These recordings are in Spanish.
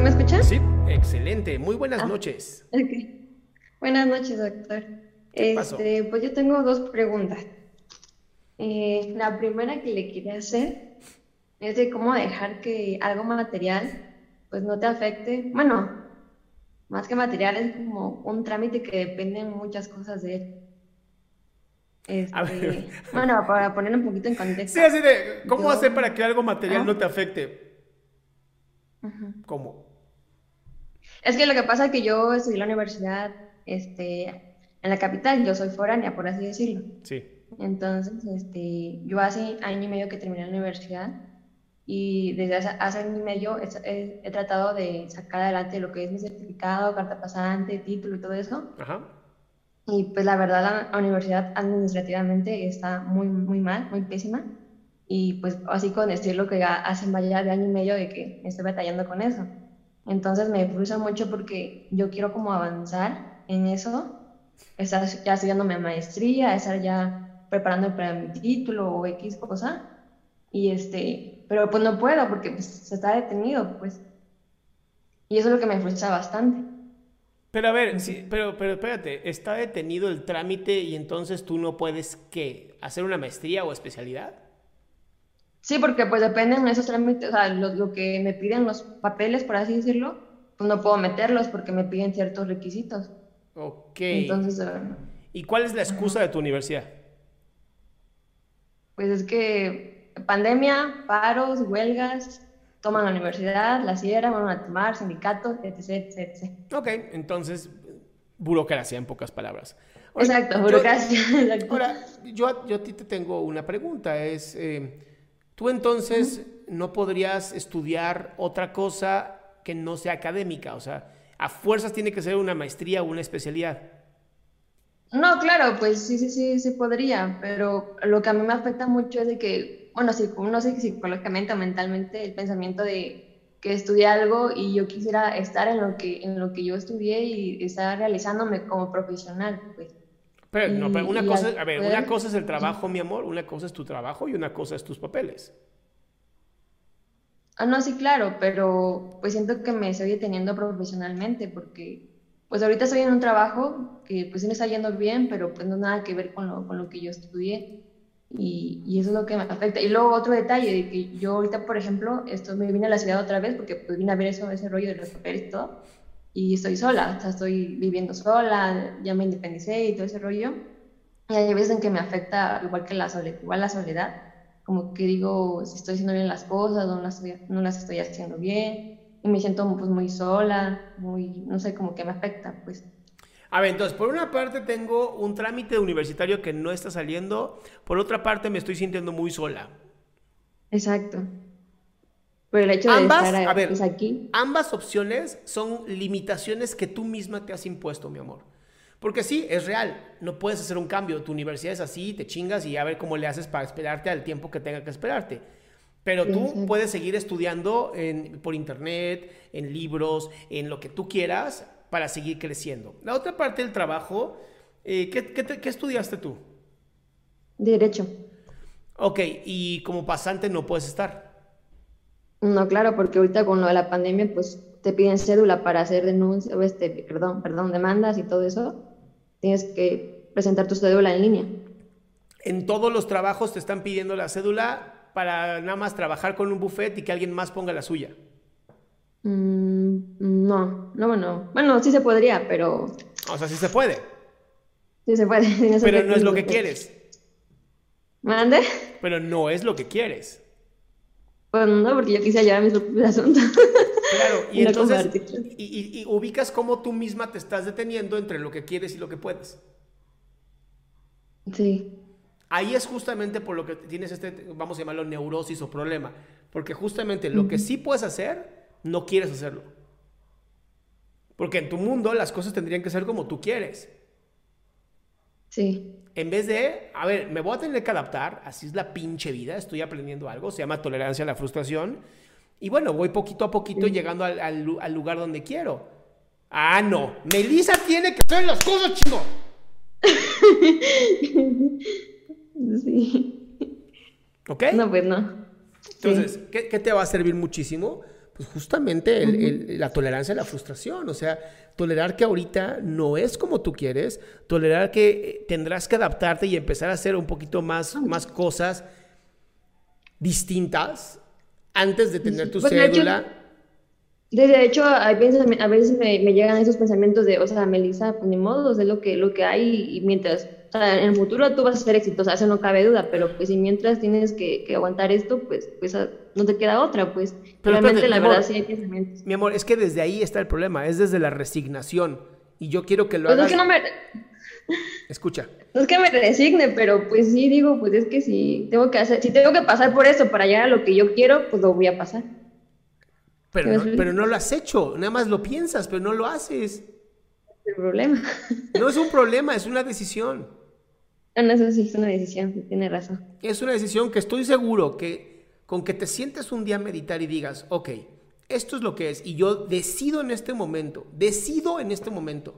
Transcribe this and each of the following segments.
¿sí me escuchas? Sí, excelente. Muy buenas Ah. noches. Ok. Buenas noches, doctor. ¿Qué pasó? Este, pues yo tengo dos preguntas. Eh, la primera que le quería hacer es de cómo dejar que algo material pues no te afecte. Bueno, más que material es como un trámite que dependen muchas cosas de él. Este, bueno, para poner un poquito en contexto. Sí, así de, ¿cómo Yo- hacer para que algo material Ah. no te afecte? ¿Cómo? Es que lo que pasa es que yo estudié en la universidad este, en la capital, yo soy foránea, por así decirlo. Sí. Entonces, este, yo hace año y medio que terminé la universidad y desde hace, hace año y medio he, he- he tratado de sacar adelante lo que es mi certificado, carta pasante, título y todo eso. Ajá. Y pues la verdad la, universidad administrativamente está muy, muy mal, muy pésima. Y pues así con decirlo que ya hacen vaya de año y medio de que estoy batallando con eso. Entonces me frustra mucho porque yo quiero como avanzar en eso, estar ya estudiando mi maestría, estar ya preparando para mi título o X cosa. Y este, pero pues no puedo porque pues, se está detenido, pues. Y eso es lo que me frustra bastante. Pero a ver, sí, pero, pero espérate, ¿está detenido el trámite y entonces tú no puedes, qué, hacer una maestría o especialidad? Sí, porque pues dependen de esos trámites, o sea, lo, lo que me piden los papeles, por así decirlo, pues no puedo meterlos porque me piden ciertos requisitos. Ok. Entonces, eh, ¿Y cuál es la excusa de tu universidad? pues es que pandemia, paros, huelgas, toman la universidad, la cierran, van a tomar, sindicatos, etc, etc, etc. Ok, entonces, burocracia en pocas palabras. Ahora, Exacto, burocracia. Ahora, yo, a- yo a ti te tengo una pregunta, es, eh, ¿tú entonces no podrías estudiar otra cosa que no sea académica? O sea, a fuerzas tiene que ser una maestría o una especialidad. No, claro, pues sí, sí, sí, sí podría, pero lo que a mí me afecta mucho es de que, bueno, si no sé psicológicamente o mentalmente, el pensamiento de que estudié algo y yo quisiera estar en lo que, en lo que yo estudié y estar realizándome como profesional, pues. Pero, no, pero una cosa, a ver, una cosa es el trabajo, mi amor, una cosa es tu trabajo y una cosa es tus papeles. Ah, no, sí, claro, pero pues siento que me estoy deteniendo profesionalmente porque pues ahorita estoy en un trabajo que pues me está yendo bien, pero pues no nada que ver con lo, con lo que yo estudié y, y eso es lo que me afecta. Y luego otro detalle, de que yo ahorita, por ejemplo, esto, me vine a la ciudad otra vez porque pues vine a ver eso, ese rollo de los papeles y todo y estoy sola, o sea, estoy viviendo sola, ya me independicé y todo ese rollo. Y hay veces en que me afecta igual que la soledad, igual la soledad, como que digo si estoy haciendo bien las cosas o no las no las estoy haciendo bien, y me siento pues muy sola, muy, no sé, como que me afecta, pues. A ver, entonces, por una parte tengo un trámite universitario que no está saliendo, por otra parte me estoy sintiendo muy sola. Exacto. Pero el hecho de Ambas, estar a ver, pues, aquí, ambas opciones son limitaciones que tú misma te has impuesto, mi amor. Porque sí, es real, no puedes hacer un cambio, tu universidad es así, te chingas y a ver cómo le haces para esperarte al tiempo que tenga que esperarte. Pero tú exacto. puedes seguir estudiando en- por internet, en libros, en lo que tú quieras para seguir creciendo. La otra parte del trabajo, eh, ¿qué, qué te- qué estudiaste tú? Derecho. Ok, y como pasante no puedes estar. No, claro, porque ahorita con lo de la pandemia, pues te piden cédula para hacer denuncias, o este, perdón, perdón, demandas y todo eso. Tienes que presentar tu cédula en línea. En todos los trabajos te están pidiendo la cédula para nada más trabajar con un buffet y que alguien más ponga la suya. Mm, no, no, bueno. Bueno, sí se podría, pero O sea, sí se puede, sí se puede. pero no es lo que quieres. ¿Mande? Pero no es lo que quieres. Pues no, porque yo quise llevar mis propios asuntos. Claro, y Y no entonces y, y- y ubicas cómo tú misma te estás deteniendo entre lo que quieres y lo que puedes. Sí, Ahí es justamente por lo que tienes este, vamos a llamarlo neurosis o problema, porque justamente lo que sí puedes hacer, no quieres hacerlo. Porque en tu mundo las cosas tendrían que ser como tú quieres. Sí. En vez de, a ver, me voy a tener que adaptar, así es la pinche vida, estoy aprendiendo algo, se llama tolerancia a la frustración. Y bueno, voy poquito a poquito llegando al, al lu- al lugar donde quiero. Ah, no, Melissa tiene que hacer las cosas, chingo. Sí. ¿Ok? No, pues no. Entonces, ¿qué, qué te va a servir muchísimo? Pues justamente el- el- la tolerancia a la frustración, o sea, tolerar que ahorita no es como tú quieres, tolerar que eh, tendrás que adaptarte y empezar a hacer un poquito más, más cosas distintas antes de tener tu Pues, de hecho, cédula. De hecho, hay pensami- a veces me, me llegan esos pensamientos de, o sea, Melissa, pues ni modo, es lo que, lo que hay y mientras, o sea, en el futuro tú vas a ser exitosa, eso no cabe duda, pero pues si mientras tienes que, que aguantar esto, pues, pues ah, no te queda otra, pues. Pero Realmente, espérate, la amor. verdad, sí hay pensamientos. Mi amor, es que desde ahí está el problema, es desde la resignación. Y yo quiero que lo Pues es hagas. que no me, Escucha. no es que me resigne, pero pues sí digo, pues es que si tengo que hacer, si tengo que pasar por eso para llegar a lo que yo quiero, pues lo voy a pasar. Pero no, pero no lo has hecho, nada más lo piensas, pero no lo haces. El problema. No es un problema, es una decisión. No, no, eso sí es una decisión, tiene razón. Es una decisión que estoy seguro que con que te sientes un día a meditar y digas, ok, esto es lo que es, y yo decido en este momento, decido en este momento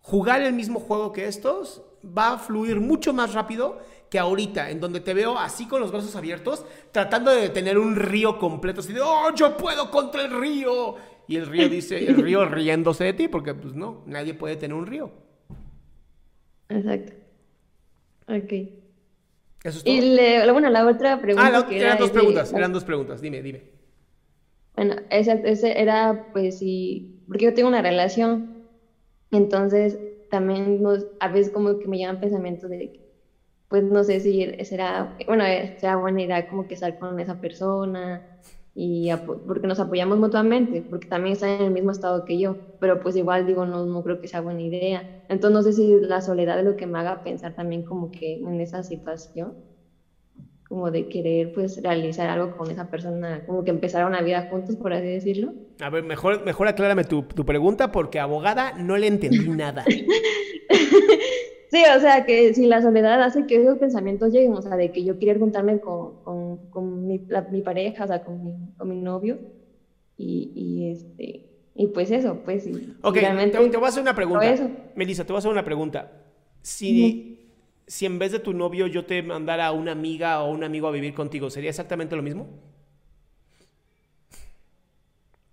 jugar el mismo juego que estos, va a fluir mucho más rápido que ahorita, en donde te veo así con los brazos abiertos, tratando de detener un río completo, así de, oh, yo puedo contra el río. Y el río dice, el río riéndose de ti, porque pues no, nadie puede tener un río. Exacto. Ok. Eso es todo. Y le, bueno, la otra pregunta Ah, la- que eran era dos es de- preguntas, eran dos preguntas, dime, dime. Bueno, esa, ese era pues sí, porque yo tengo una relación, entonces también nos, a veces como que me llevan pensamientos de que, pues no sé si será, bueno, eh, será buena idea como que estar con esa persona y porque nos apoyamos mutuamente, porque también está en el mismo estado que yo, pero pues igual digo, no, no creo que sea buena idea. Entonces no sé si la soledad es lo que me haga pensar también como que en esa situación, como de querer pues realizar algo con esa persona, como que empezar una vida juntos, por así decirlo. A ver, mejor, mejor aclárame tu, tu pregunta porque abogada no le entendí nada. Sí, o sea, que si la soledad hace que esos pensamientos lleguen, o sea, de que yo quiero juntarme con, con, con mi, la- mi pareja, o sea, con mi, con mi novio, y, y este, y pues eso, pues sí. Ok, realmente te, te voy a hacer una pregunta. eso. Melissa, te voy a hacer una pregunta. Si, si en vez de tu novio yo te mandara a una amiga o un amigo a vivir contigo, ¿sería exactamente lo mismo?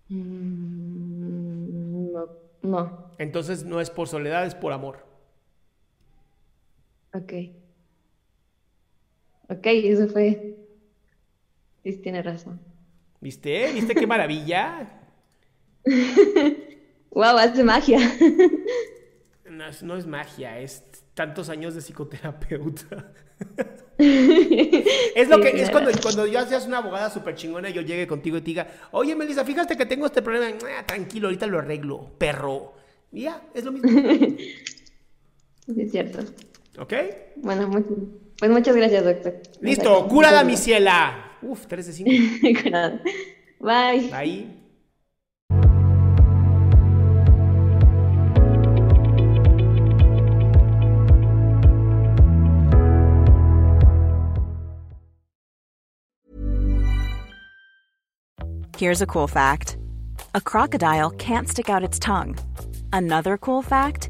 Mm, no, no, Entonces no es por soledad, es por amor. Ok. Ok, eso fue, sí, tiene razón. ¿Viste? ¿Viste qué maravilla? Wow, hace magia. No es, no es magia, es tantos años de psicoterapeuta. Es lo Sí, que es cuando, cuando yo seas una abogada súper chingona y yo llegue contigo y te diga, oye Melissa, fíjate que tengo este problema. "Ah, tranquilo, ahorita lo arreglo, perro. Y ya, es lo mismo. Sí, es cierto. ¿Ok? Bueno, muchas, pues muchas gracias, doctor. Listo, curada mi ciela. Uf, 3 de 5. gracias. Curada. Bye. Ahí. Here's a cool fact a crocodile can't stick out its tongue. Another cool fact